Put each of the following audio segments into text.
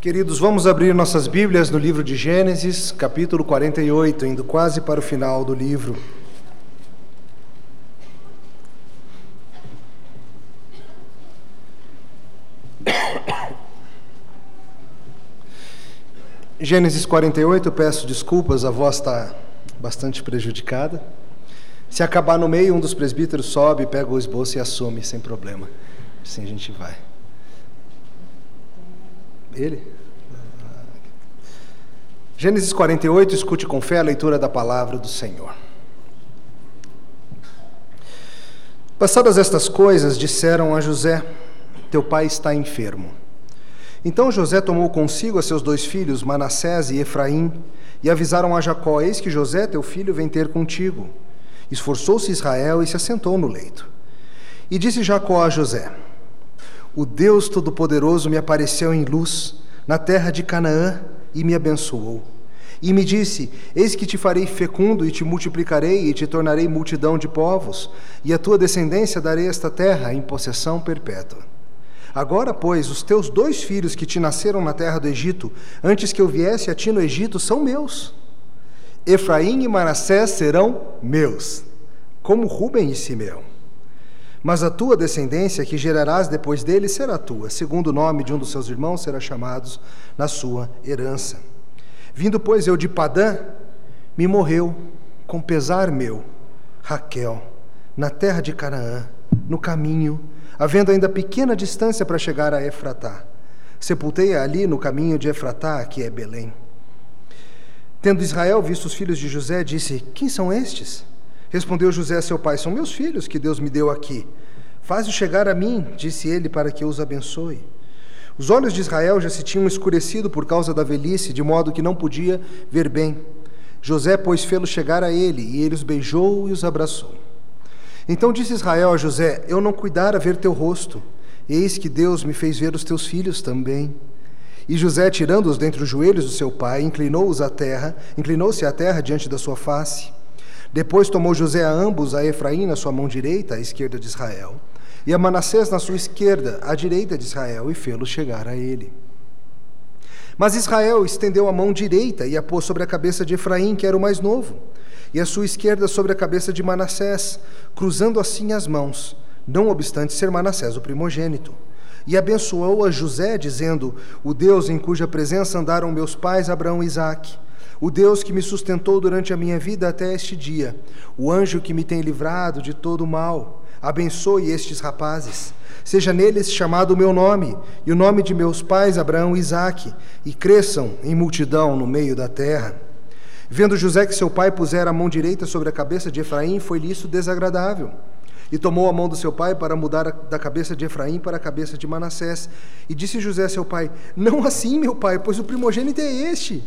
Queridos, vamos abrir nossas Bíblias no livro de Gênesis, capítulo 48, indo quase para o final do livro. Gênesis 48, peço desculpas, a voz está bastante prejudicada. Se acabar no meio, um dos presbíteros sobe, pega o esboço e assume, sem problema. Assim a gente vai. Ele? Gênesis 48, escute com fé a leitura da palavra do Senhor. Passadas estas coisas, disseram a José: Teu pai está enfermo. Então José tomou consigo a seus dois filhos, Manassés e Efraim, e avisaram a Jacó: Eis que José, teu filho, vem ter contigo. Esforçou-se Israel e se assentou no leito. E disse Jacó a José: O Deus Todo-Poderoso me apareceu em luz na terra de Canaã e me abençoou. E me disse: Eis que te farei fecundo e te multiplicarei e te tornarei multidão de povos, e a tua descendência darei esta terra em possessão perpétua. Agora, pois, os teus dois filhos que te nasceram na terra do Egito, antes que eu viesse a ti no Egito, são meus. Efraim e Manassés serão meus, como Ruben e Simeão. Mas a tua descendência, que gerarás depois dele, será tua. Segundo o nome de um dos seus irmãos, será chamados na sua herança. Vindo, pois, eu de Padã, me morreu, com pesar meu, Raquel, na terra de Canaã, no caminho, havendo ainda pequena distância para chegar a Efratá. Sepultei-a ali no caminho de Efratá, que é Belém. Tendo Israel visto os filhos de José, disse: Quem são estes? Respondeu José a seu pai: São meus filhos que Deus me deu aqui. Faz-os chegar a mim, disse ele, para que eu os abençoe. Os olhos de Israel já se tinham escurecido por causa da velhice, de modo que não podia ver bem. José, pois, fê-los chegar a ele, e ele os beijou e os abraçou. Então disse Israel a José: Eu não cuidara ver teu rosto, eis que Deus me fez ver os teus filhos também. E José, tirando-os dentre os joelhos do seu pai, inclinou-os à terra, inclinou-se à terra diante da sua face. Depois tomou José a ambos, a Efraim na sua mão direita, à esquerda de Israel, e a Manassés na sua esquerda, à direita de Israel, e fê-los chegar a ele. Mas Israel estendeu a mão direita e a pôs sobre a cabeça de Efraim, que era o mais novo, e a sua esquerda sobre a cabeça de Manassés, cruzando assim as mãos, não obstante ser Manassés o primogênito e abençoou a José, dizendo: O Deus em cuja presença andaram meus pais Abraão e Isaque, o Deus que me sustentou durante a minha vida até este dia, o anjo que me tem livrado de todo o mal, abençoe estes rapazes. Seja neles chamado o meu nome e o nome de meus pais Abraão e Isaque, e cresçam em multidão no meio da terra. Vendo José que seu pai pusera a mão direita sobre a cabeça de Efraim, foi-lhe isso desagradável. E tomou a mão do seu pai para mudar da cabeça de Efraim para a cabeça de Manassés. E disse José a seu pai: Não assim, meu pai, pois o primogênito é este.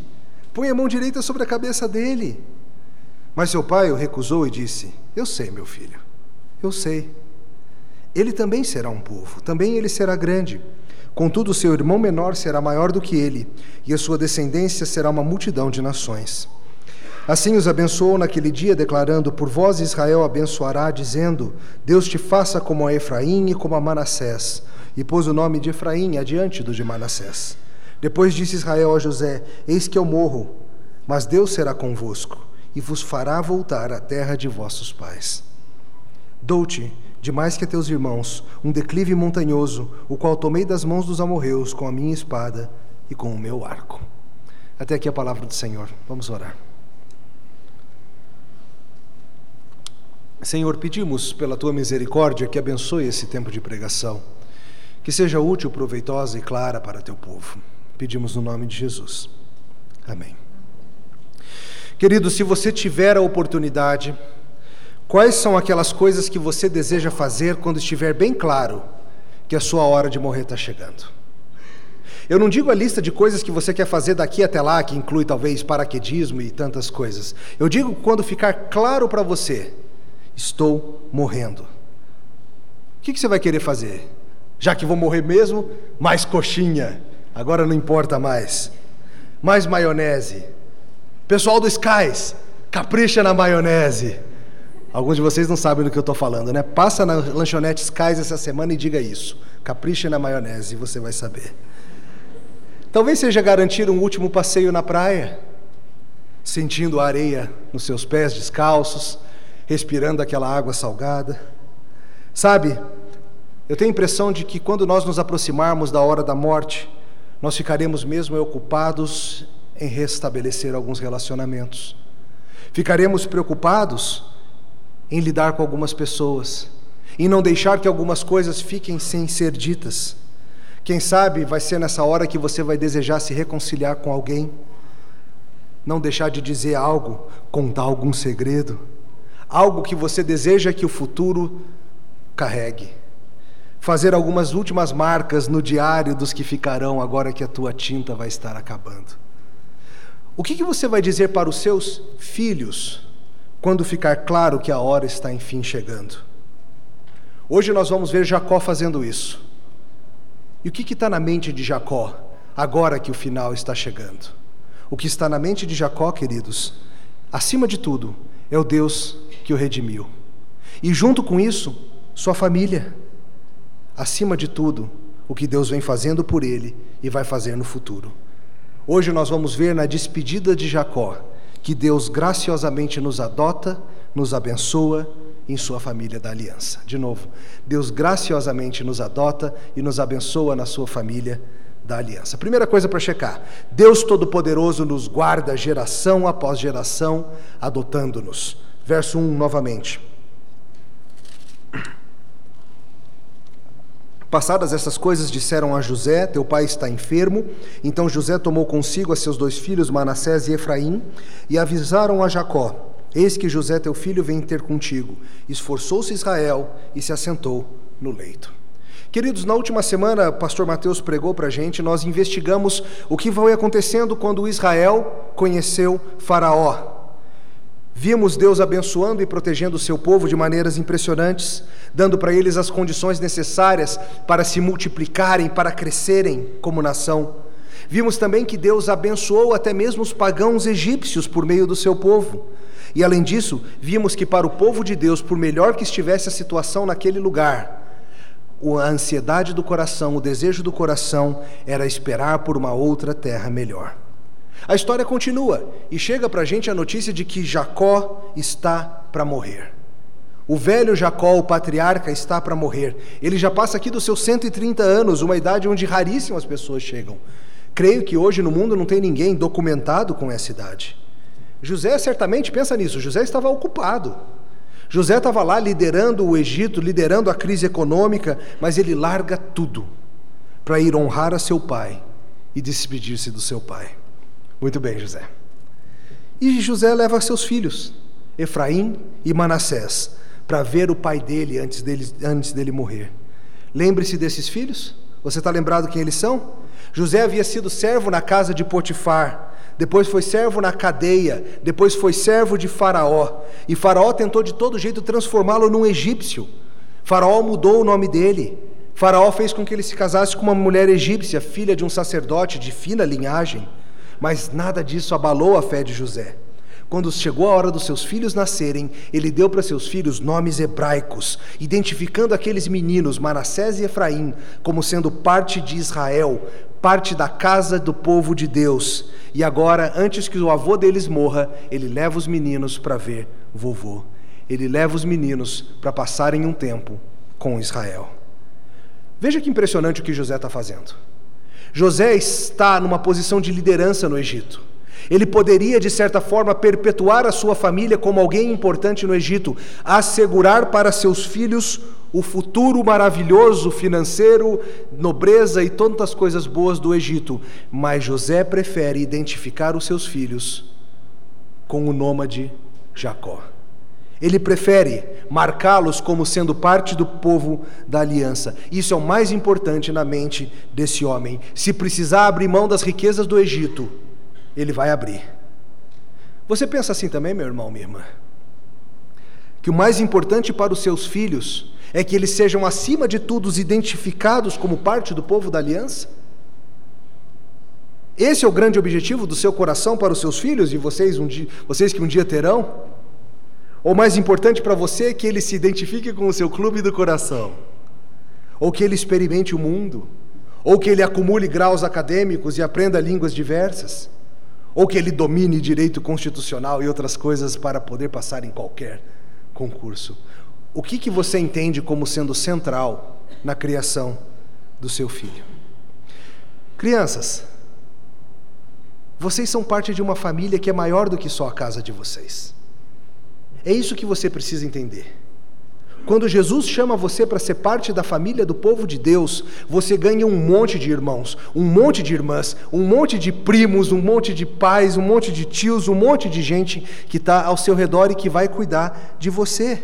Põe a mão direita sobre a cabeça dele. Mas seu pai o recusou e disse: Eu sei, meu filho, eu sei. Ele também será um povo, também ele será grande. Contudo, seu irmão menor será maior do que ele, e a sua descendência será uma multidão de nações. Assim os abençoou naquele dia, declarando: Por vós Israel abençoará, dizendo: Deus te faça como a Efraim e como a Manassés. E pôs o nome de Efraim adiante do de Manassés. Depois disse Israel a José: Eis que eu morro, mas Deus será convosco e vos fará voltar à terra de vossos pais. Dou-te, de mais que a teus irmãos, um declive montanhoso, o qual tomei das mãos dos amorreus com a minha espada e com o meu arco. Até aqui a palavra do Senhor. Vamos orar. Senhor, pedimos pela tua misericórdia que abençoe esse tempo de pregação, que seja útil, proveitosa e clara para teu povo. Pedimos no nome de Jesus. Amém. Querido, se você tiver a oportunidade, quais são aquelas coisas que você deseja fazer quando estiver bem claro que a sua hora de morrer está chegando? Eu não digo a lista de coisas que você quer fazer daqui até lá, que inclui talvez paraquedismo e tantas coisas. Eu digo quando ficar claro para você estou morrendo. O que, você vai querer fazer? Já que vou morrer mesmo, mais coxinha. Agora não importa mais. Mais maionese. Pessoal do Skies, capricha na maionese. Alguns de vocês não sabem do que eu estou falando, né? Passa na lanchonete Skies essa semana e diga isso. Capricha na maionese você vai saber. Talvez seja garantir um último passeio na praia, sentindo a areia nos seus pés descalços, respirando aquela água salgada. Sabe, eu tenho a impressão de que quando nós nos aproximarmos da hora da morte, nós ficaremos mesmo ocupados em restabelecer alguns relacionamentos. Ficaremos preocupados em lidar com algumas pessoas, em não deixar que algumas coisas fiquem sem ser ditas. Quem sabe vai ser nessa hora que você vai desejar se reconciliar com alguém, não deixar de dizer algo, contar algum segredo, algo que você deseja que o futuro carregue. Fazer algumas últimas marcas no diário dos que ficarão agora que a tua tinta vai estar acabando. O que, que você vai dizer para os seus filhos quando ficar claro que a hora está enfim chegando? Hoje nós vamos ver Jacó fazendo isso. E o que está na mente de Jacó agora que o final está chegando? O que está na mente de Jacó, queridos, acima de tudo, é o Deus que o redimiu. E junto com isso, sua família. Acima de tudo, o que Deus vem fazendo por ele e vai fazer no futuro. Hoje nós vamos ver na despedida de Jacó que Deus graciosamente nos adota, nos abençoa em sua família da aliança. De novo, Deus graciosamente nos adota e nos abençoa na sua família da aliança. Primeira coisa para checar: Deus Todo-Poderoso nos guarda geração após geração, adotando-nos. Verso 1 novamente. Passadas essas coisas, disseram a José: Teu pai está enfermo. Então José tomou consigo a seus dois filhos, Manassés e Efraim, e avisaram a Jacó: Eis que José, teu filho, vem ter contigo. Esforçou-se Israel e se assentou no leito. Queridos, na última semana, o pastor Mateus pregou para a gente, nós investigamos o que foi acontecendo quando Israel conheceu Faraó. Vimos Deus abençoando e protegendo o seu povo de maneiras impressionantes, dando para eles as condições necessárias para se multiplicarem, para crescerem como nação. Vimos também que Deus abençoou até mesmo os pagãos egípcios por meio do seu povo. E além disso, vimos que para o povo de Deus, por melhor que estivesse a situação naquele lugar, a ansiedade do coração, o desejo do coração era esperar por uma outra terra melhor. A história continua e chega para a gente a notícia de que Jacó está para morrer. O velho Jacó, o patriarca, está para morrer. Ele já passa aqui dos seus 130 anos, uma idade onde raríssimas pessoas chegam. Creio que hoje no mundo não tem ninguém documentado com essa idade. José certamente pensa nisso, José estava ocupado. José estava lá liderando o Egito, liderando a crise econômica, mas ele larga tudo para ir honrar a seu pai e despedir-se do seu pai. Muito bem, José. E José leva seus filhos, Efraim e Manassés, para ver o pai dele antes dele, antes dele morrer. Lembre-se desses filhos? Você está lembrado quem eles são? José havia sido servo na casa de Potifar, depois foi servo na cadeia, depois foi servo de Faraó. E Faraó tentou de todo jeito transformá-lo num egípcio. Faraó mudou o nome dele. Faraó fez com que ele se casasse com uma mulher egípcia, filha de um sacerdote de fina linhagem. Mas nada disso abalou a fé de José. Quando chegou a hora dos seus filhos nascerem, ele deu para seus filhos nomes hebraicos, identificando aqueles meninos, Manassés e Efraim, como sendo parte de Israel, parte da casa do povo de Deus. E agora, antes que o avô deles morra, ele leva os meninos para ver vovô. Ele leva os meninos para passarem um tempo com Israel. Veja que impressionante o que José está fazendo. José está numa posição de liderança no Egito. Ele poderia, de certa forma, perpetuar a sua família como alguém importante no Egito, assegurar para seus filhos o futuro maravilhoso financeiro, nobreza e tantas coisas boas do Egito. Mas José prefere identificar os seus filhos com o nômade Jacó. Ele prefere marcá-los como sendo parte do povo da aliança. Isso é o mais importante na mente desse homem. Se precisar abrir mão das riquezas do Egito, ele vai abrir. Você pensa assim também, meu irmão, minha irmã? Que o mais importante para os seus filhos é que eles sejam, acima de tudo, identificados como parte do povo da aliança? Esse é o grande objetivo do seu coração para os seus filhos e vocês, um dia, vocês que um dia terão? Ou mais importante para você é que ele se identifique com o seu clube do coração? Ou que ele experimente o mundo? ou que ele acumule graus acadêmicos e aprenda línguas diversas, ou que ele domine direito constitucional e outras coisas para poder passar em qualquer concurso. O que, que você entende como sendo central na criação do seu filho? Crianças, vocês são parte de uma família que é maior do que só a casa de vocês. É isso que você precisa entender. Quando Jesus chama você para ser parte da família do povo de Deus, você ganha um monte de irmãos, um monte de irmãs, um monte de primos, um monte de pais, um monte de tios, um monte de gente que está ao seu redor e que vai cuidar de você.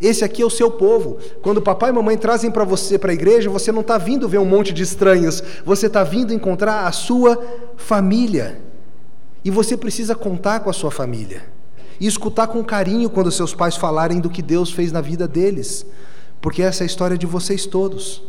Esse aqui é o seu povo. Quando papai e mamãe trazem para você para a igreja, você não está vindo ver um monte de estranhos, você está vindo encontrar a sua família. E você precisa contar com a sua família e escutar com carinho quando seus pais falarem do que Deus fez na vida deles, porque essa é a história de vocês todos.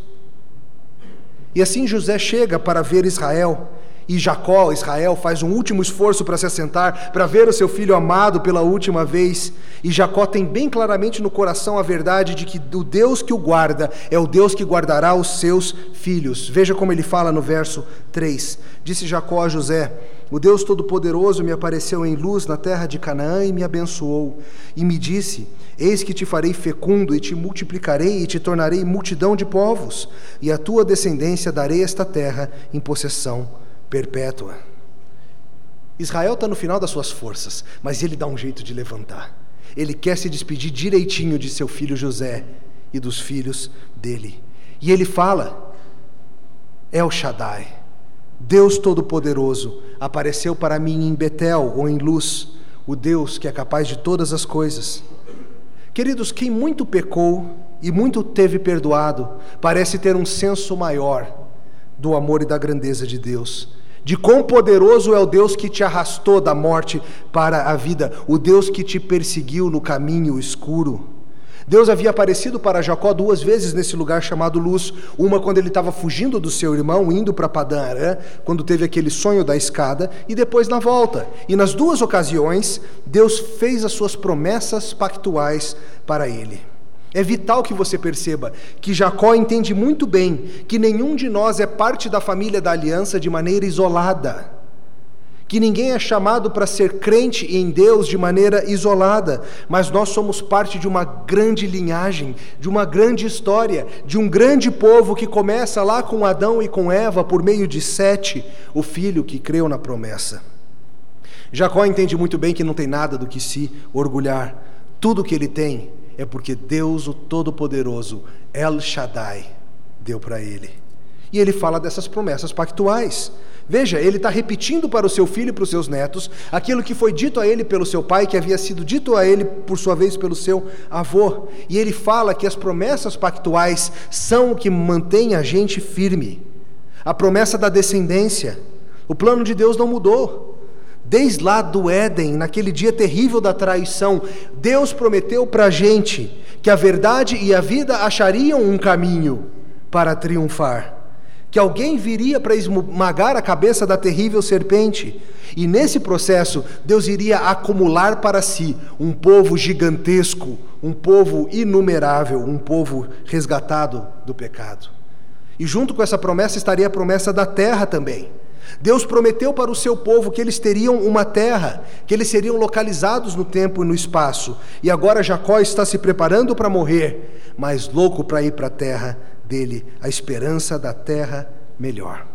E assim José chega para ver Israel, e Jacó, Israel, faz um último esforço para se assentar, para ver o seu filho amado pela última vez. E Jacó tem bem claramente no coração a verdade de que o Deus que o guarda é o Deus que guardará os seus filhos. Veja como ele fala no verso 3. Disse Jacó a José: O Deus Todo-Poderoso me apareceu em luz na terra de Canaã e me abençoou. E me disse: Eis que te farei fecundo e te multiplicarei e te tornarei multidão de povos, e a tua descendência darei esta terra em possessão perpétua. Israel está no final das suas forças, mas ele dá um jeito de levantar. Ele quer se despedir direitinho de seu filho José e dos filhos dele. E ele fala: El Shaddai, Deus Todo-Poderoso, apareceu para mim em Betel ou em luz, o Deus que é capaz de todas as coisas. Queridos, quem muito pecou e muito teve perdoado, parece ter um senso maior do amor e da grandeza de Deus. De quão poderoso é o Deus que te arrastou da morte para a vida, o Deus que te perseguiu no caminho escuro. Deus havia aparecido para Jacó duas vezes nesse lugar chamado Luz. Uma quando ele estava fugindo do seu irmão, indo para Padã Arã, quando teve aquele sonho da escada, e depois na volta. E nas duas ocasiões, Deus fez as suas promessas pactuais para ele. É vital que você perceba que Jacó entende muito bem que nenhum de nós é parte da família da aliança de maneira isolada. Que ninguém é chamado para ser crente em Deus de maneira isolada, mas nós somos parte de uma grande linhagem, de uma grande história, de um grande povo que começa lá com Adão e com Eva por meio de Sete, o filho que creu na promessa. Jacó entende muito bem que não tem nada do que se orgulhar. Tudo que ele tem é porque Deus, o Todo-Poderoso, El Shaddai, deu para ele. E ele fala dessas promessas pactuais. Veja, ele está repetindo para o seu filho e para os seus netos aquilo que foi dito a ele pelo seu pai, que havia sido dito a ele, por sua vez, pelo seu avô. E ele fala que as promessas pactuais são o que mantém a gente firme. A promessa da descendência. O plano de Deus não mudou. Desde lá do Éden, naquele dia terrível da traição, Deus prometeu para a gente que a verdade e a vida achariam um caminho para triunfar. Que alguém viria para esmagar a cabeça da terrível serpente. E nesse processo, Deus iria acumular para si um povo gigantesco, um povo inumerável, um povo resgatado do pecado. E junto com essa promessa estaria a promessa da terra também. Deus prometeu para o seu povo que eles teriam uma terra, que eles seriam localizados no tempo e no espaço. E agora Jacó está se preparando para morrer, mas louco para ir para a terra dele, a esperança da terra melhor.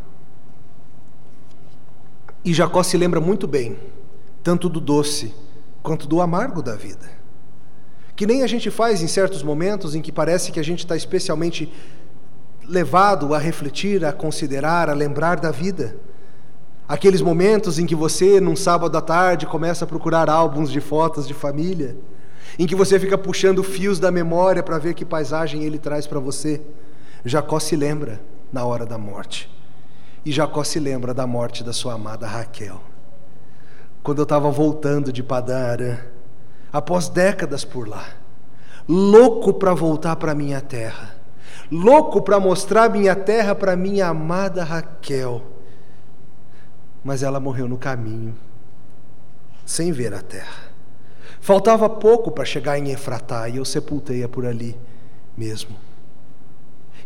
E Jacó se lembra muito bem, tanto do doce quanto do amargo da vida. Que nem a gente faz em certos momentos em que parece que a gente está especialmente levado a refletir, a considerar, a lembrar da vida. Aqueles momentos em que você, num sábado à tarde, começa a procurar álbuns de fotos de família, em que você fica puxando fios da memória para ver que paisagem ele traz para você. Jacó se lembra na hora da morte. E Jacó se lembra da morte da sua amada Raquel. Quando eu estava voltando de Padã Arã, após décadas por lá, louco para voltar para minha terra, louco para mostrar minha terra para minha amada Raquel mas ela morreu no caminho, sem ver a terra. Faltava pouco para chegar em Efratá e eu sepultei-a por ali mesmo.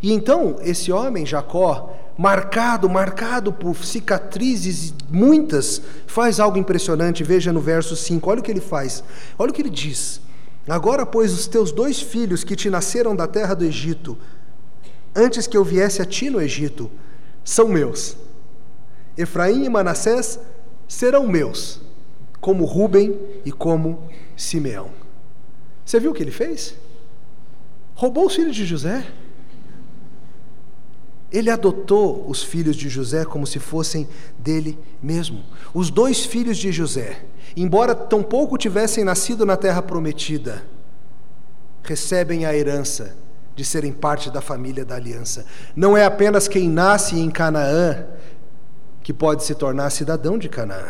E então, esse homem, Jacó, marcado, marcado por cicatrizes, muitas, faz algo impressionante. Veja no verso 5, olha o que ele faz, olha o que ele diz. Agora, pois, os teus dois filhos que te nasceram da terra do Egito, antes que eu viesse a ti no Egito, são meus. Efraim e Manassés serão meus, como Ruben e como Simeão. Você viu o que ele fez? Roubou os filhos de José. Ele adotou os filhos de José como se fossem dele mesmo. Os dois filhos de José, embora tampouco tivessem nascido na terra prometida, recebem a herança de serem parte da família da aliança. Não é apenas quem nasce em Canaã que pode se tornar cidadão de Canaã.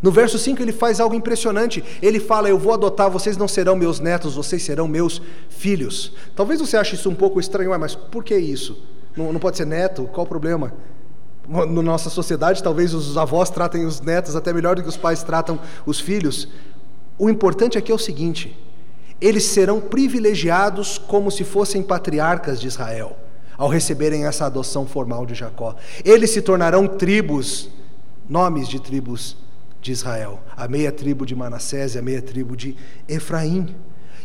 No verso 5 ele faz algo impressionante. Ele fala: Eu vou adotar, vocês não serão meus netos, vocês serão meus filhos. Talvez você ache isso um pouco estranho, mas por que isso? Não, não pode ser neto? Qual o problema? Na nossa sociedade, talvez os avós tratem os netos até melhor do que os pais tratam os filhos. O importante aqui é o seguinte: eles serão privilegiados como se fossem patriarcas de Israel, ao receberem essa adoção formal de Jacó. Eles se tornarão tribos, nomes de tribos de Israel: a meia tribo de Manassés e a meia tribo de Efraim.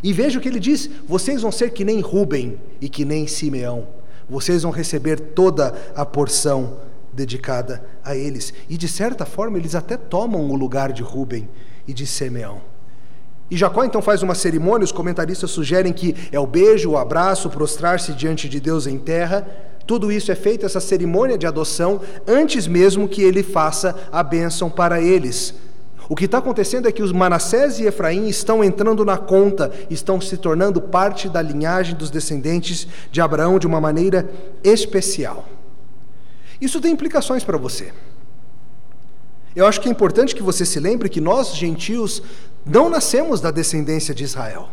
E veja o que ele diz: vocês vão ser que nem Ruben e que nem Simeão vocês vão receber toda a porção dedicada a eles. E de certa forma, eles até tomam o lugar de Ruben e de Simeão. E Jacó então faz uma cerimônia, os comentaristas sugerem que é o beijo, o abraço, prostrar-se diante de Deus em terra. Tudo isso é feito, essa cerimônia de adoção, antes mesmo que ele faça a bênção para eles. O que está acontecendo é que os Manassés e Efraim estão entrando na conta, estão se tornando parte da linhagem dos descendentes de Abraão de uma maneira especial. Isso tem implicações para você. Eu acho que é importante que você se lembre que nós, gentios, não nascemos da descendência de Israel.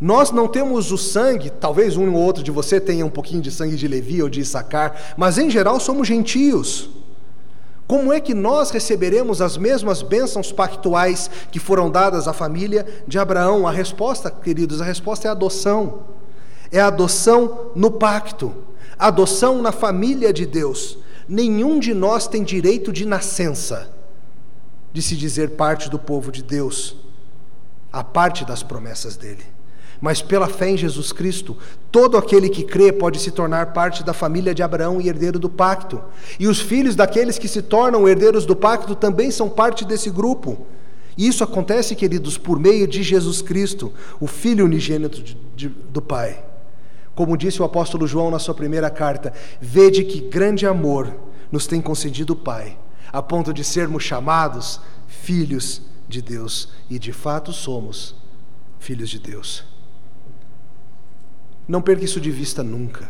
Nós não temos o sangue, talvez um ou outro de você tenha um pouquinho de sangue de Levi ou de Issacar, mas em geral somos gentios. Como é que nós receberemos as mesmas bênçãos pactuais que foram dadas à família de Abraão? A resposta, queridos, a resposta é a adoção. É a adoção no pacto, adoção na família de Deus. Nenhum de nós tem direito de nascença, de se dizer parte do povo de Deus, a parte das promessas dele mas pela fé em Jesus Cristo, todo aquele que crê pode se tornar parte da família de Abraão e herdeiro do pacto. E os filhos daqueles que se tornam herdeiros do pacto também são parte desse grupo. E isso acontece, queridos, por meio de Jesus Cristo, o Filho unigênito de, de, do Pai. Como disse o apóstolo João na sua primeira carta: Vede que grande amor nos tem concedido o Pai, a ponto de sermos chamados filhos de Deus. E de fato somos filhos de Deus. Não perca isso de vista nunca.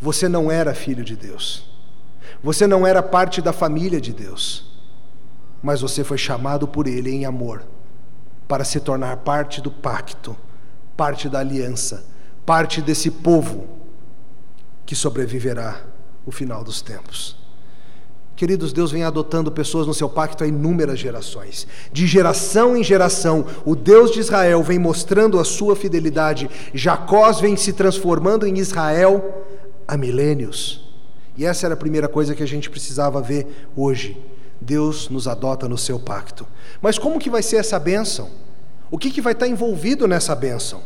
Você não era filho de Deus. Você não era parte da família de Deus. Mas você foi chamado por Ele em amor para se tornar parte do pacto, parte da aliança, parte desse povo que sobreviverá o final dos tempos. Queridos, Deus vem adotando pessoas no seu pacto há inúmeras gerações. De geração em geração, o Deus de Israel vem mostrando a sua fidelidade. Jacó vem se transformando em Israel há milênios. E essa era a primeira coisa que a gente precisava ver hoje. Deus nos adota no seu pacto. Mas como que vai ser essa bênção? O que, que vai estar envolvido nessa bênção?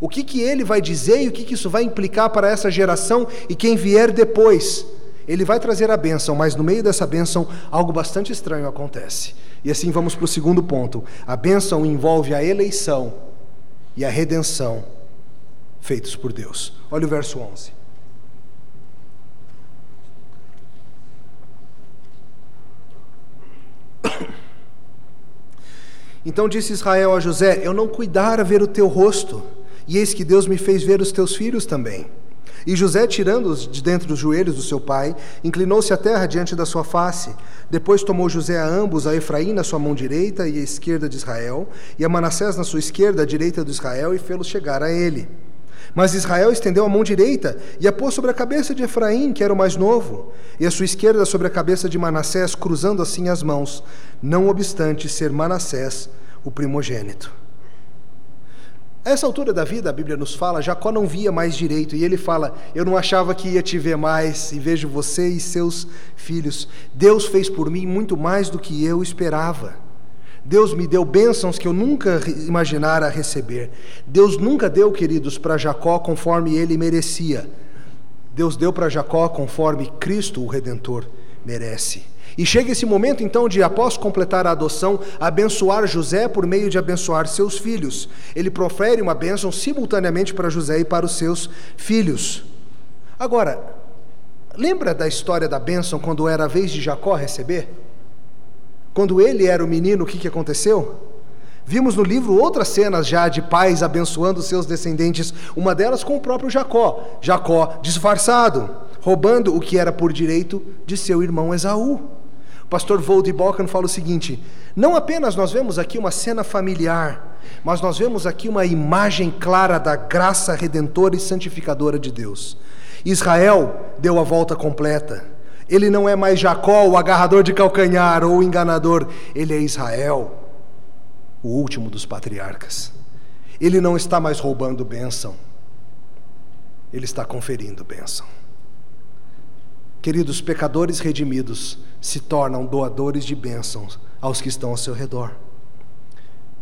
O que, que ele vai dizer e o que, que isso vai implicar para essa geração e quem vier depois? Ele vai trazer a bênção, mas no meio dessa bênção algo bastante estranho acontece. E assim vamos para o segundo ponto. A bênção envolve a eleição e a redenção feitos por Deus. Olha o verso 11. Então disse Israel a José: Eu não cuidara ver o teu rosto, e eis que Deus me fez ver os teus filhos também. E José, tirando-os de dentro dos joelhos do seu pai, inclinou-se à terra diante da sua face. Depois tomou José a ambos, a Efraim na sua mão direita e a esquerda de Israel, e a Manassés na sua esquerda, a direita de Israel, e fê-los chegar a ele. Mas Israel estendeu a mão direita e a pôs sobre a cabeça de Efraim, que era o mais novo, e a sua esquerda sobre a cabeça de Manassés, cruzando assim as mãos, não obstante ser Manassés o primogênito. A essa altura da vida, a Bíblia nos fala, Jacó não via mais direito, e ele fala: Eu não achava que ia te ver mais, e vejo você e seus filhos. Deus fez por mim muito mais do que eu esperava. Deus me deu bênçãos que eu nunca imaginara receber. Deus nunca deu, queridos, para Jacó conforme ele merecia. Deus deu para Jacó conforme Cristo, o Redentor, merece. E chega esse momento então de, após completar a adoção, abençoar José por meio de abençoar seus filhos. Ele profere uma bênção simultaneamente para José e para os seus filhos. Agora, lembra da história da bênção quando era a vez de Jacó receber? Quando ele era o menino, o que, que aconteceu? Vimos no livro outras cenas já de pais abençoando seus descendentes, uma delas com o próprio Jacó. Jacó disfarçado, roubando o que era por direito de seu irmão Esaú pastor Vold Balkan fala o seguinte: não apenas nós vemos aqui uma cena familiar, mas nós vemos aqui uma imagem clara da graça redentora e santificadora de Deus. Israel deu a volta completa. Ele não é mais Jacó, o agarrador de calcanhar ou o enganador, ele é Israel, o último dos patriarcas. Ele não está mais roubando bênção, ele está conferindo bênção. Queridos, pecadores redimidos se tornam doadores de bênçãos aos que estão ao seu redor.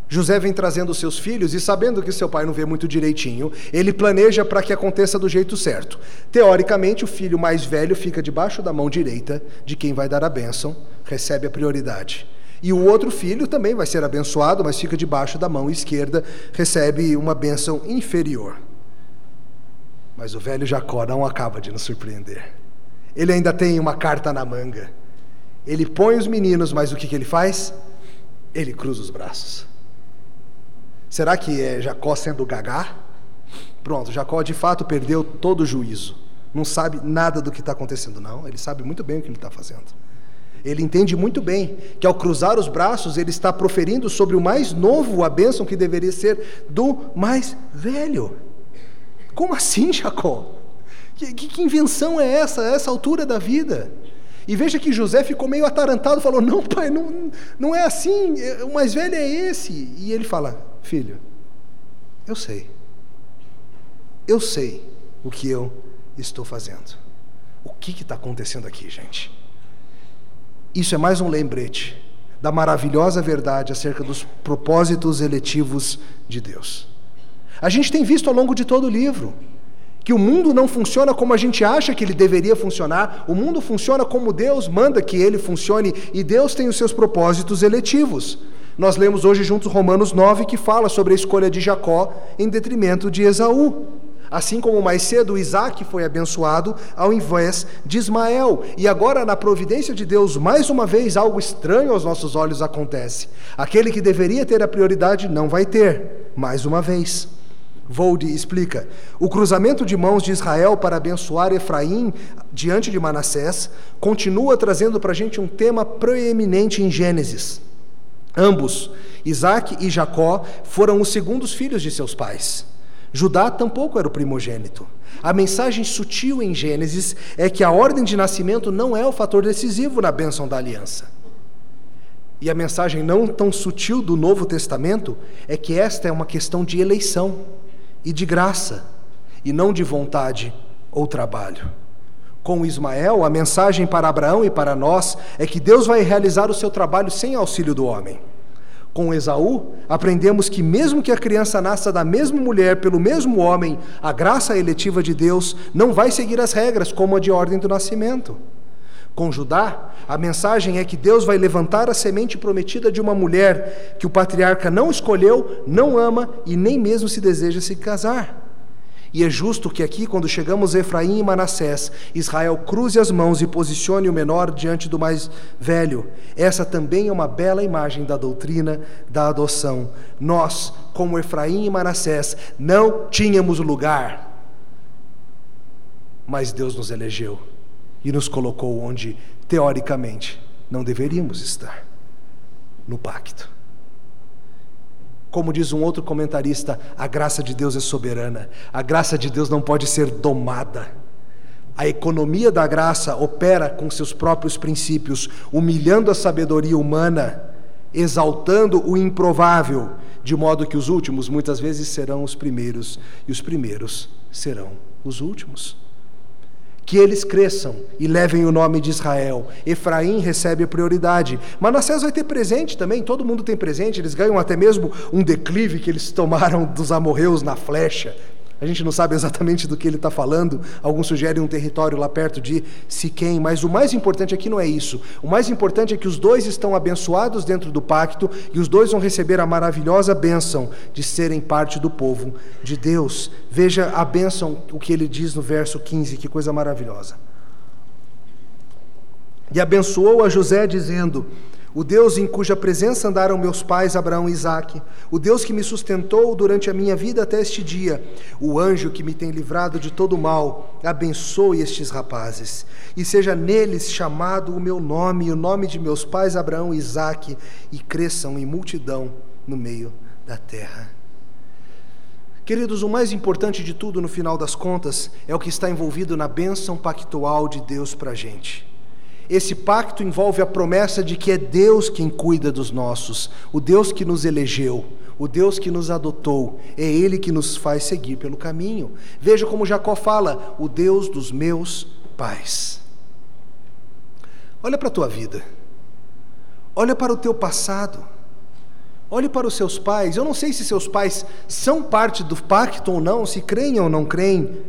José vem trazendo seus filhos e, sabendo que seu pai não vê muito direitinho, ele planeja para que aconteça do jeito certo. Teoricamente, o filho mais velho fica debaixo da mão direita de quem vai dar a bênção, recebe a prioridade. E o outro filho também vai ser abençoado, mas fica debaixo da mão esquerda, recebe uma bênção inferior. Mas o velho Jacó não acaba de nos surpreender. Ele ainda tem uma carta na manga. Ele põe os meninos, mas o que, que ele faz? Ele cruza os braços. Será que é Jacó sendo gagá? Pronto, Jacó de fato perdeu todo o juízo. Não sabe nada do que está acontecendo, não. Ele sabe muito bem o que ele está fazendo. Ele entende muito bem que ao cruzar os braços, ele está proferindo sobre o mais novo a bênção que deveria ser do mais velho. Como assim, Jacó? Que, que, que invenção é essa, a essa altura da vida? E veja que José ficou meio atarantado, falou: Não, pai, não, não é assim, o mais velho é esse. E ele fala: Filho, eu sei, eu sei o que eu estou fazendo. O que está acontecendo aqui, gente? Isso é mais um lembrete da maravilhosa verdade acerca dos propósitos eletivos de Deus. A gente tem visto ao longo de todo o livro que o mundo não funciona como a gente acha que ele deveria funcionar, o mundo funciona como Deus manda que ele funcione e Deus tem os seus propósitos eletivos. Nós lemos hoje juntos Romanos 9 que fala sobre a escolha de Jacó em detrimento de Esaú. Assim como mais cedo Isaac foi abençoado ao invés de Ismael. E agora, na providência de Deus, mais uma vez algo estranho aos nossos olhos acontece. Aquele que deveria ter a prioridade não vai ter, mais uma vez. Volde explica: o cruzamento de mãos de Israel para abençoar Efraim diante de Manassés continua trazendo para a gente um tema proeminente em Gênesis. Ambos, Isaac e Jacó, foram os segundos filhos de seus pais. Judá tampouco era o primogênito. A mensagem sutil em Gênesis é que a ordem de nascimento não é o fator decisivo na bênção da aliança. E a mensagem não tão sutil do Novo Testamento é que esta é uma questão de eleição e de graça, e não de vontade ou trabalho. Com Ismael, a mensagem para Abraão e para nós é que Deus vai realizar o seu trabalho sem auxílio do homem. Com Esaú, aprendemos que, mesmo que a criança nasça da mesma mulher pelo mesmo homem, a graça eletiva de Deus não vai seguir as regras como a de ordem do nascimento. Com Judá, a mensagem é que Deus vai levantar a semente prometida de uma mulher que o patriarca não escolheu, não ama e nem mesmo se deseja se casar. E é justo que aqui, quando chegamos a Efraim e Manassés, Israel cruze as mãos e posicione o menor diante do mais velho. Essa também é uma bela imagem da doutrina da adoção. Nós, como Efraim e Manassés, não tínhamos lugar, mas Deus nos elegeu e nos colocou onde, teoricamente, não deveríamos estar no pacto. Como diz um outro comentarista, a graça de Deus é soberana, a graça de Deus não pode ser domada. A economia da graça opera com seus próprios princípios, humilhando a sabedoria humana exaltando o improvável, de modo que os últimos muitas vezes serão os primeiros e os primeiros serão os últimos. Que eles cresçam e levem o nome de Israel. Efraim recebe prioridade. Manassés vai ter presente também, todo mundo tem presente. Eles ganham até mesmo um declive que eles tomaram dos amorreus na flecha. A gente não sabe exatamente do que ele está falando. Alguns sugerem um território lá perto de Siquém, mas o mais importante aqui não é isso. O mais importante é que os dois estão abençoados dentro do pacto e os dois vão receber a maravilhosa bênção de serem parte do povo de Deus. Veja a bênção, o que ele diz no verso 15, que coisa maravilhosa. E abençoou a José, dizendo: o Deus em cuja presença andaram meus pais Abraão e Isaque, o Deus que me sustentou durante a minha vida até este dia, o anjo que me tem livrado de todo mal, abençoe estes rapazes, e seja neles chamado o meu nome e o nome de meus pais Abraão e Isaque, e cresçam em multidão no meio da terra. Queridos, o mais importante de tudo, no final das contas, é o que está envolvido na bênção pactual de Deus para a gente. Esse pacto envolve a promessa de que é Deus quem cuida dos nossos, o Deus que nos elegeu, o Deus que nos adotou, é Ele que nos faz seguir pelo caminho. Veja como Jacó fala: o Deus dos meus pais. Olha para a tua vida, olha para o teu passado, olhe para os seus pais. Eu não sei se seus pais são parte do pacto ou não, se creem ou não creem,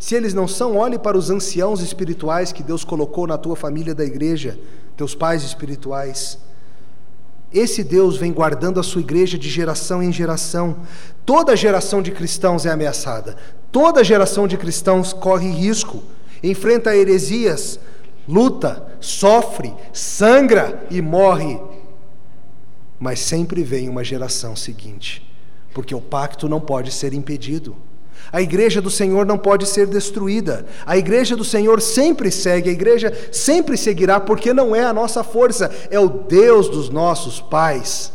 se eles não são, olhe para os anciãos espirituais que Deus colocou na tua família da igreja, teus pais espirituais. Esse Deus vem guardando a sua igreja de geração em geração. Toda geração de cristãos é ameaçada. Toda geração de cristãos corre risco, enfrenta heresias, luta, sofre, sangra e morre. Mas sempre vem uma geração seguinte, porque o pacto não pode ser impedido. A igreja do Senhor não pode ser destruída. A igreja do Senhor sempre segue, a igreja sempre seguirá, porque não é a nossa força, é o Deus dos nossos pais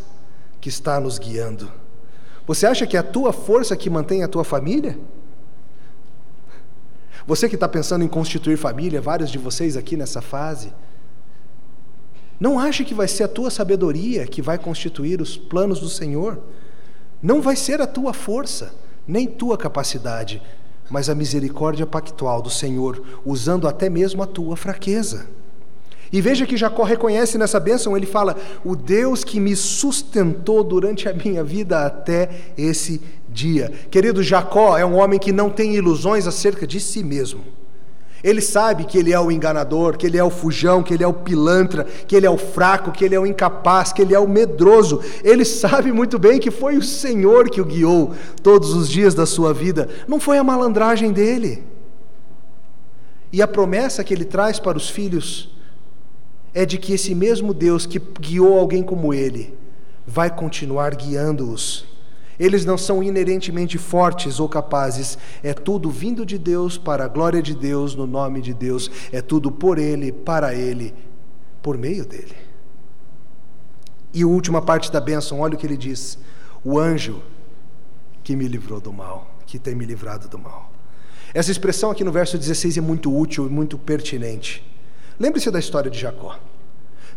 que está nos guiando. Você acha que é a tua força que mantém a tua família? Você que está pensando em constituir família, vários de vocês aqui nessa fase, não acha que vai ser a tua sabedoria que vai constituir os planos do Senhor? Não vai ser a tua força nem tua capacidade, mas a misericórdia pactual do Senhor, usando até mesmo a tua fraqueza. E veja que Jacó reconhece nessa bênção, ele fala: O Deus que me sustentou durante a minha vida até esse dia. Querido, Jacó é um homem que não tem ilusões acerca de si mesmo. Ele sabe que ele é o enganador, que ele é o fujão, que ele é o pilantra, que ele é o fraco, que ele é o incapaz, que ele é o medroso. Ele sabe muito bem que foi o Senhor que o guiou todos os dias da sua vida, não foi a malandragem dele. E a promessa que ele traz para os filhos é de que esse mesmo Deus que guiou alguém como ele vai continuar guiando-os eles não são inerentemente fortes ou capazes, é tudo vindo de Deus, para a glória de Deus, no nome de Deus, é tudo por Ele, para Ele, por meio dele. E a última parte da bênção, olha o que ele diz: o anjo que me livrou do mal, que tem me livrado do mal. Essa expressão aqui no verso 16 é muito útil e muito pertinente. Lembre-se da história de Jacó.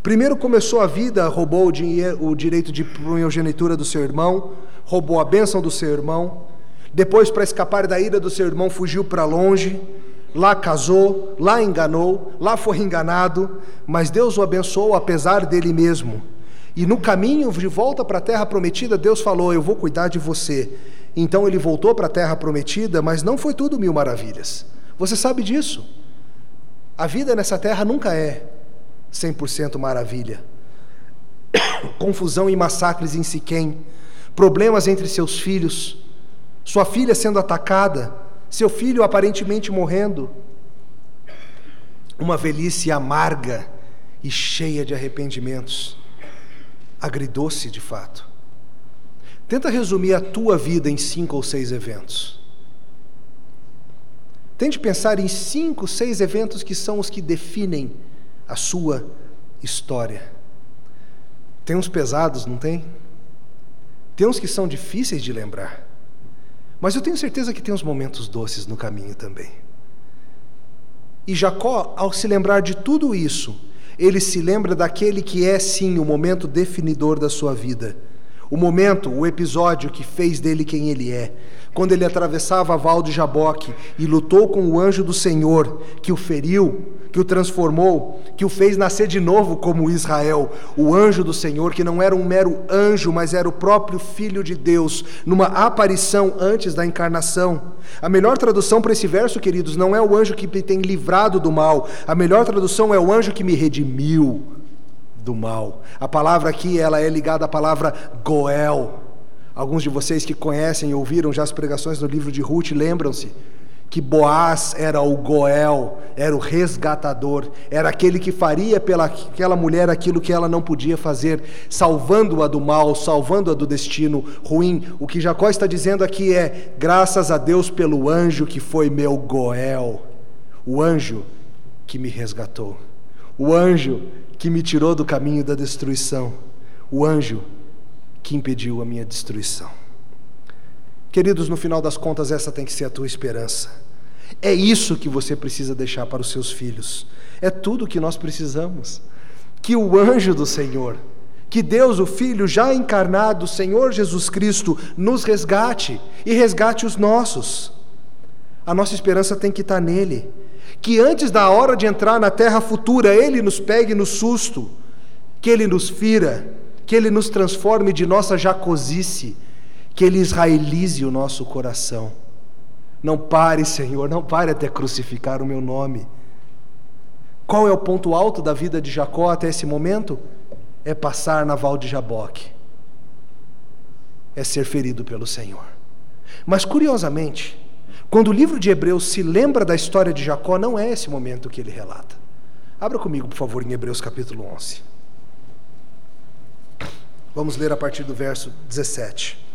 Primeiro começou a vida, roubou o, dinheiro, o direito de primogenitura do seu irmão, roubou a bênção do seu irmão. Depois, para escapar da ira do seu irmão, fugiu para longe. Lá casou, lá enganou, lá foi enganado, mas Deus o abençoou apesar dele mesmo. E no caminho de volta para a terra prometida, Deus falou: Eu vou cuidar de você. Então ele voltou para a terra prometida, mas não foi tudo mil maravilhas. Você sabe disso. A vida nessa terra nunca é 100% maravilha. Confusão e massacres em Siquém, problemas entre seus filhos, sua filha sendo atacada, seu filho aparentemente morrendo. Uma velhice amarga e cheia de arrependimentos. Agridoce de fato. Tenta resumir a tua vida em cinco ou seis eventos. Tente pensar em cinco, seis eventos que são os que definem a sua história. Tem uns pesados, não tem? Tem uns que são difíceis de lembrar. Mas eu tenho certeza que tem uns momentos doces no caminho também. E Jacó, ao se lembrar de tudo isso, ele se lembra daquele que é sim o momento definidor da sua vida. O momento, o episódio que fez dele quem ele é. Quando ele atravessava a val de Jaboque e lutou com o anjo do Senhor, que o feriu, que o transformou, que o fez nascer de novo como Israel. O anjo do Senhor, que não era um mero anjo, mas era o próprio Filho de Deus, numa aparição antes da encarnação. A melhor tradução para esse verso, queridos, não é o anjo que me tem livrado do mal. A melhor tradução é o anjo que me redimiu do mal. A palavra aqui, ela é ligada à palavra Goel. Alguns de vocês que conhecem e ouviram já as pregações do livro de Ruth lembram-se que Boaz era o Goel, era o resgatador, era aquele que faria pela aquela mulher aquilo que ela não podia fazer, salvando-a do mal, salvando-a do destino ruim. O que Jacó está dizendo aqui é: graças a Deus pelo anjo que foi meu Goel, o anjo que me resgatou, o anjo que me tirou do caminho da destruição, o anjo que impediu a minha destruição. Queridos, no final das contas, essa tem que ser a tua esperança. É isso que você precisa deixar para os seus filhos. É tudo que nós precisamos. Que o anjo do Senhor, que Deus, o Filho já encarnado, Senhor Jesus Cristo, nos resgate e resgate os nossos. A nossa esperança tem que estar nele que antes da hora de entrar na terra futura, Ele nos pegue no susto, que Ele nos fira, que Ele nos transforme de nossa jacosice, que Ele israelize o nosso coração. Não pare, Senhor, não pare até crucificar o meu nome. Qual é o ponto alto da vida de Jacó até esse momento? É passar na val de Jaboque. É ser ferido pelo Senhor. Mas curiosamente, quando o livro de Hebreus se lembra da história de Jacó, não é esse momento que ele relata. Abra comigo, por favor, em Hebreus capítulo 11. Vamos ler a partir do verso 17.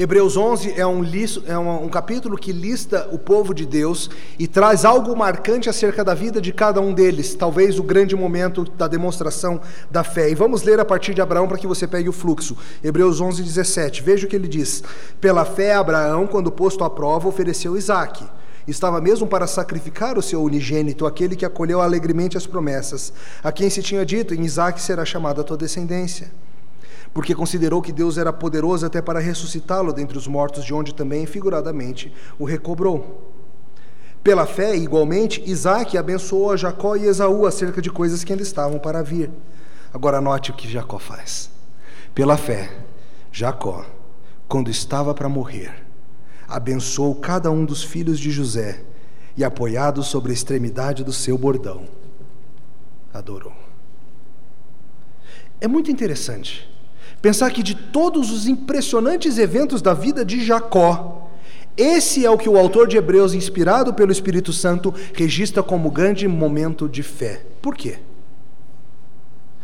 Hebreus 11 é, um, é um, capítulo que lista o povo de Deus e traz algo marcante acerca da vida de cada um deles, talvez o grande momento da demonstração da fé. E vamos ler a partir de Abraão para que você pegue o fluxo. Hebreus 11, 17. Veja o que ele diz: Pela fé, Abraão, quando posto à prova, ofereceu Isaque. Estava mesmo para sacrificar o seu unigênito, aquele que acolheu alegremente as promessas, a quem se tinha dito: Em Isaque será chamada a tua descendência porque considerou que Deus era poderoso até para ressuscitá-lo dentre os mortos, de onde também, figuradamente, o recobrou. Pela fé, igualmente, Isaac abençoou a Jacó e Esaú acerca de coisas que ainda estavam para vir. Agora note o que Jacó faz. Pela fé, Jacó, quando estava para morrer, abençoou cada um dos filhos de José e, apoiado sobre a extremidade do seu bordão, adorou. É muito interessante Pensar que de todos os impressionantes eventos da vida de Jacó, esse é o que o autor de Hebreus, inspirado pelo Espírito Santo, registra como grande momento de fé. Por quê?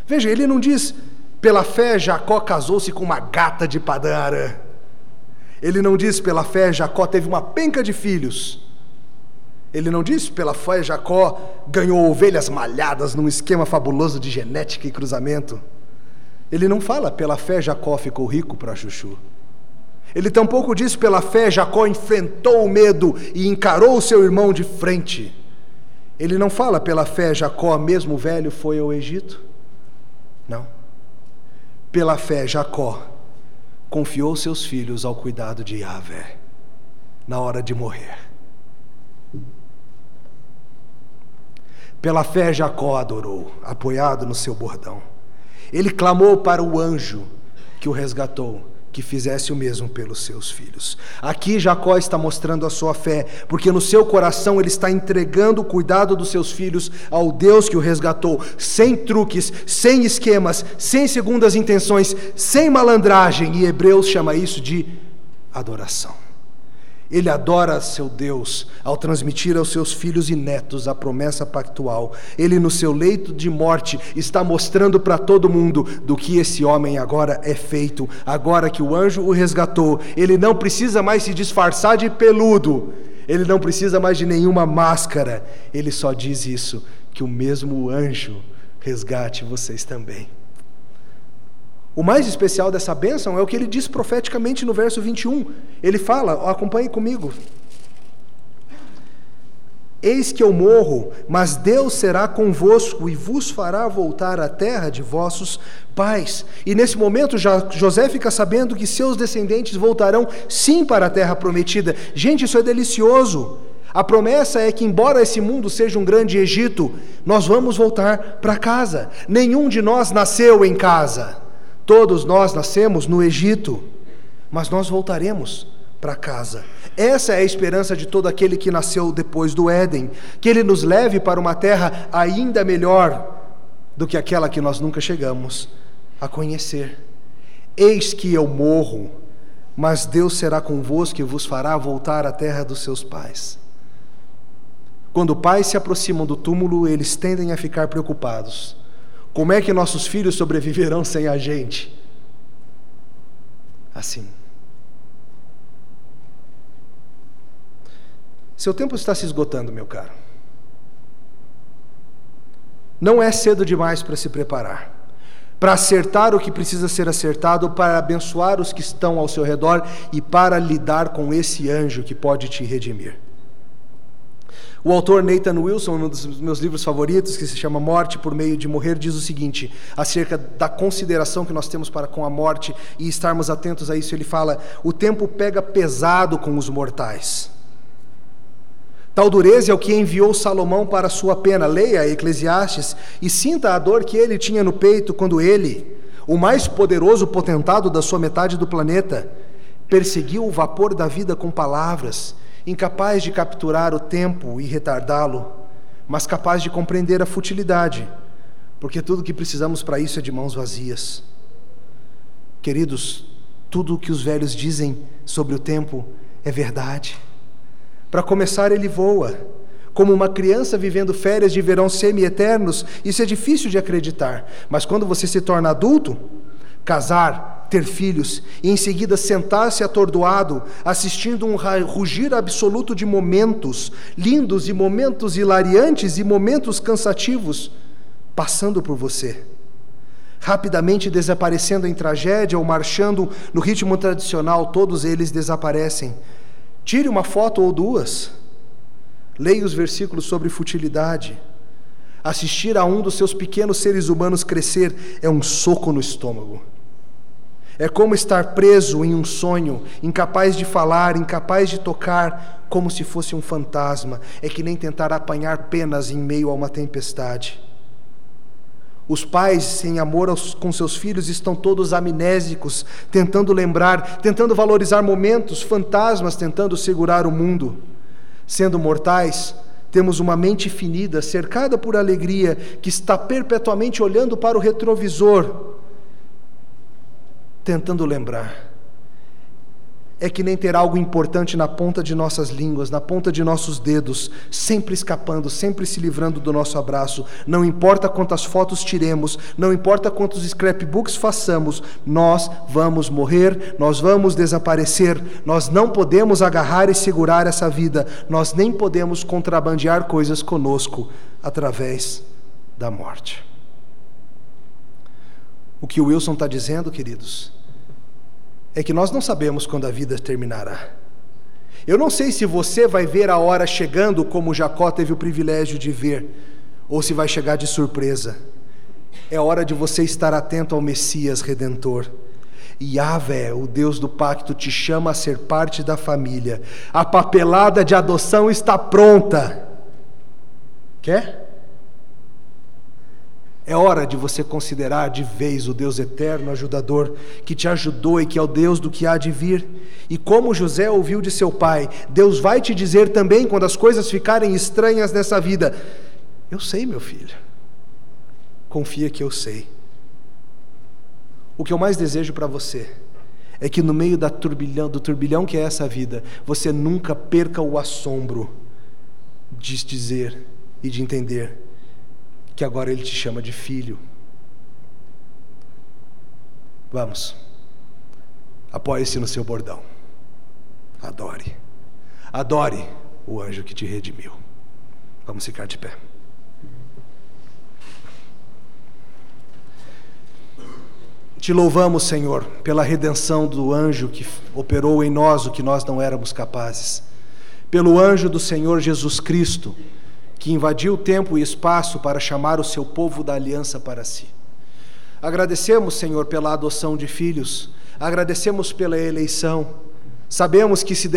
Veja, ele não diz, pela fé Jacó casou-se com uma gata de Padã Ele não diz, pela fé Jacó teve uma penca de filhos. Ele não diz, pela fé Jacó ganhou ovelhas malhadas num esquema fabuloso de genética e cruzamento. Ele não fala, pela fé Jacó ficou rico para Chuchu. Ele tampouco diz, pela fé Jacó enfrentou o medo e encarou o seu irmão de frente. Ele não fala, pela fé Jacó, mesmo velho, foi ao Egito. Não. Pela fé Jacó confiou seus filhos ao cuidado de Yahvé na hora de morrer. Pela fé Jacó adorou, apoiado no seu bordão. Ele clamou para o anjo que o resgatou, que fizesse o mesmo pelos seus filhos. Aqui Jacó está mostrando a sua fé, porque no seu coração ele está entregando o cuidado dos seus filhos ao Deus que o resgatou, sem truques, sem esquemas, sem segundas intenções, sem malandragem, e Hebreus chama isso de adoração. Ele adora seu Deus ao transmitir aos seus filhos e netos a promessa pactual. Ele, no seu leito de morte, está mostrando para todo mundo do que esse homem agora é feito. Agora que o anjo o resgatou, ele não precisa mais se disfarçar de peludo, ele não precisa mais de nenhuma máscara. Ele só diz isso: que o mesmo anjo resgate vocês também. O mais especial dessa bênção é o que ele diz profeticamente no verso 21. Ele fala, acompanhe comigo. Eis que eu morro, mas Deus será convosco e vos fará voltar à terra de vossos pais. E nesse momento José fica sabendo que seus descendentes voltarão sim para a terra prometida. Gente, isso é delicioso. A promessa é que, embora esse mundo seja um grande Egito, nós vamos voltar para casa. Nenhum de nós nasceu em casa. Todos nós nascemos no Egito, mas nós voltaremos para casa. Essa é a esperança de todo aquele que nasceu depois do Éden, que ele nos leve para uma terra ainda melhor do que aquela que nós nunca chegamos a conhecer. Eis que eu morro, mas Deus será convosco e vos fará voltar à terra dos seus pais. Quando pais se aproximam do túmulo, eles tendem a ficar preocupados. Como é que nossos filhos sobreviverão sem a gente? Assim. Seu tempo está se esgotando, meu caro. Não é cedo demais para se preparar, para acertar o que precisa ser acertado, para abençoar os que estão ao seu redor e para lidar com esse anjo que pode te redimir. O autor Nathan Wilson, um dos meus livros favoritos, que se chama Morte por Meio de Morrer, diz o seguinte, acerca da consideração que nós temos para com a morte e estarmos atentos a isso. Ele fala: o tempo pega pesado com os mortais. Tal dureza é o que enviou Salomão para sua pena. Leia Eclesiastes e sinta a dor que ele tinha no peito quando ele, o mais poderoso potentado da sua metade do planeta, perseguiu o vapor da vida com palavras, incapaz de capturar o tempo e retardá-lo, mas capaz de compreender a futilidade, porque tudo que precisamos para isso é de mãos vazias. Queridos, tudo o que os velhos dizem sobre o tempo é verdade. Para começar, ele voa. Como uma criança vivendo férias de verão semi-eternos, isso é difícil de acreditar. Mas quando você se torna adulto, casar, ter filhos e em seguida sentar-se atordoado, assistindo um rugir absoluto de momentos lindos e momentos hilariantes e momentos cansativos passando por você. Rapidamente desaparecendo em tragédia ou marchando no ritmo tradicional, todos eles desaparecem Tire uma foto ou duas. Leia os versículos sobre futilidade. Assistir a um dos seus pequenos seres humanos crescer é um soco no estômago. É como estar preso em um sonho, incapaz de falar, incapaz de tocar, como se fosse um fantasma. É que nem tentar apanhar penas em meio a uma tempestade. Os pais, sem amor aos, com seus filhos, estão todos amnésicos, tentando lembrar, tentando valorizar momentos, fantasmas tentando segurar o mundo. Sendo mortais, temos uma mente finida, cercada por alegria, que está perpetuamente olhando para o retrovisor, tentando lembrar é que nem ter algo importante na ponta de nossas línguas, na ponta de nossos dedos, sempre escapando, sempre se livrando do nosso abraço. Não importa quantas fotos tiremos, não importa quantos scrapbooks façamos, nós vamos morrer, nós vamos desaparecer. Nós não podemos agarrar e segurar essa vida, nós nem podemos contrabandear coisas conosco através da morte. O que o Wilson está dizendo, queridos, é que nós não sabemos quando a vida terminará. Eu não sei se você vai ver a hora chegando como Jacó teve o privilégio de ver, ou se vai chegar de surpresa. É hora de você estar atento ao Messias redentor. Yahvé, o Deus do pacto, te chama a ser parte da família. A papelada de adoção está pronta. Quer? É hora de você considerar de vez o Deus eterno, ajudador, que te ajudou e que é o Deus do que há de vir. E como José ouviu de seu pai, Deus vai te dizer também quando as coisas ficarem estranhas nessa vida: Eu sei, meu filho. Confia que eu sei. O que eu mais desejo para você é que no meio da turbilhão, do turbilhão que é essa vida, você nunca perca o assombro de dizer e de entender que agora ele te chama de filho. Vamos. Apoie-se no seu bordão. Adore. Adore o anjo que te redimiu. Vamos ficar de pé. Te louvamos, Senhor, pela redenção do anjo que operou em nós o que nós não éramos capazes. Pelo anjo do Senhor Jesus Cristo que invadiu tempo e espaço para chamar o seu povo da aliança para si. Agradecemos, Senhor, pela adoção de filhos, agradecemos pela eleição. Sabemos que se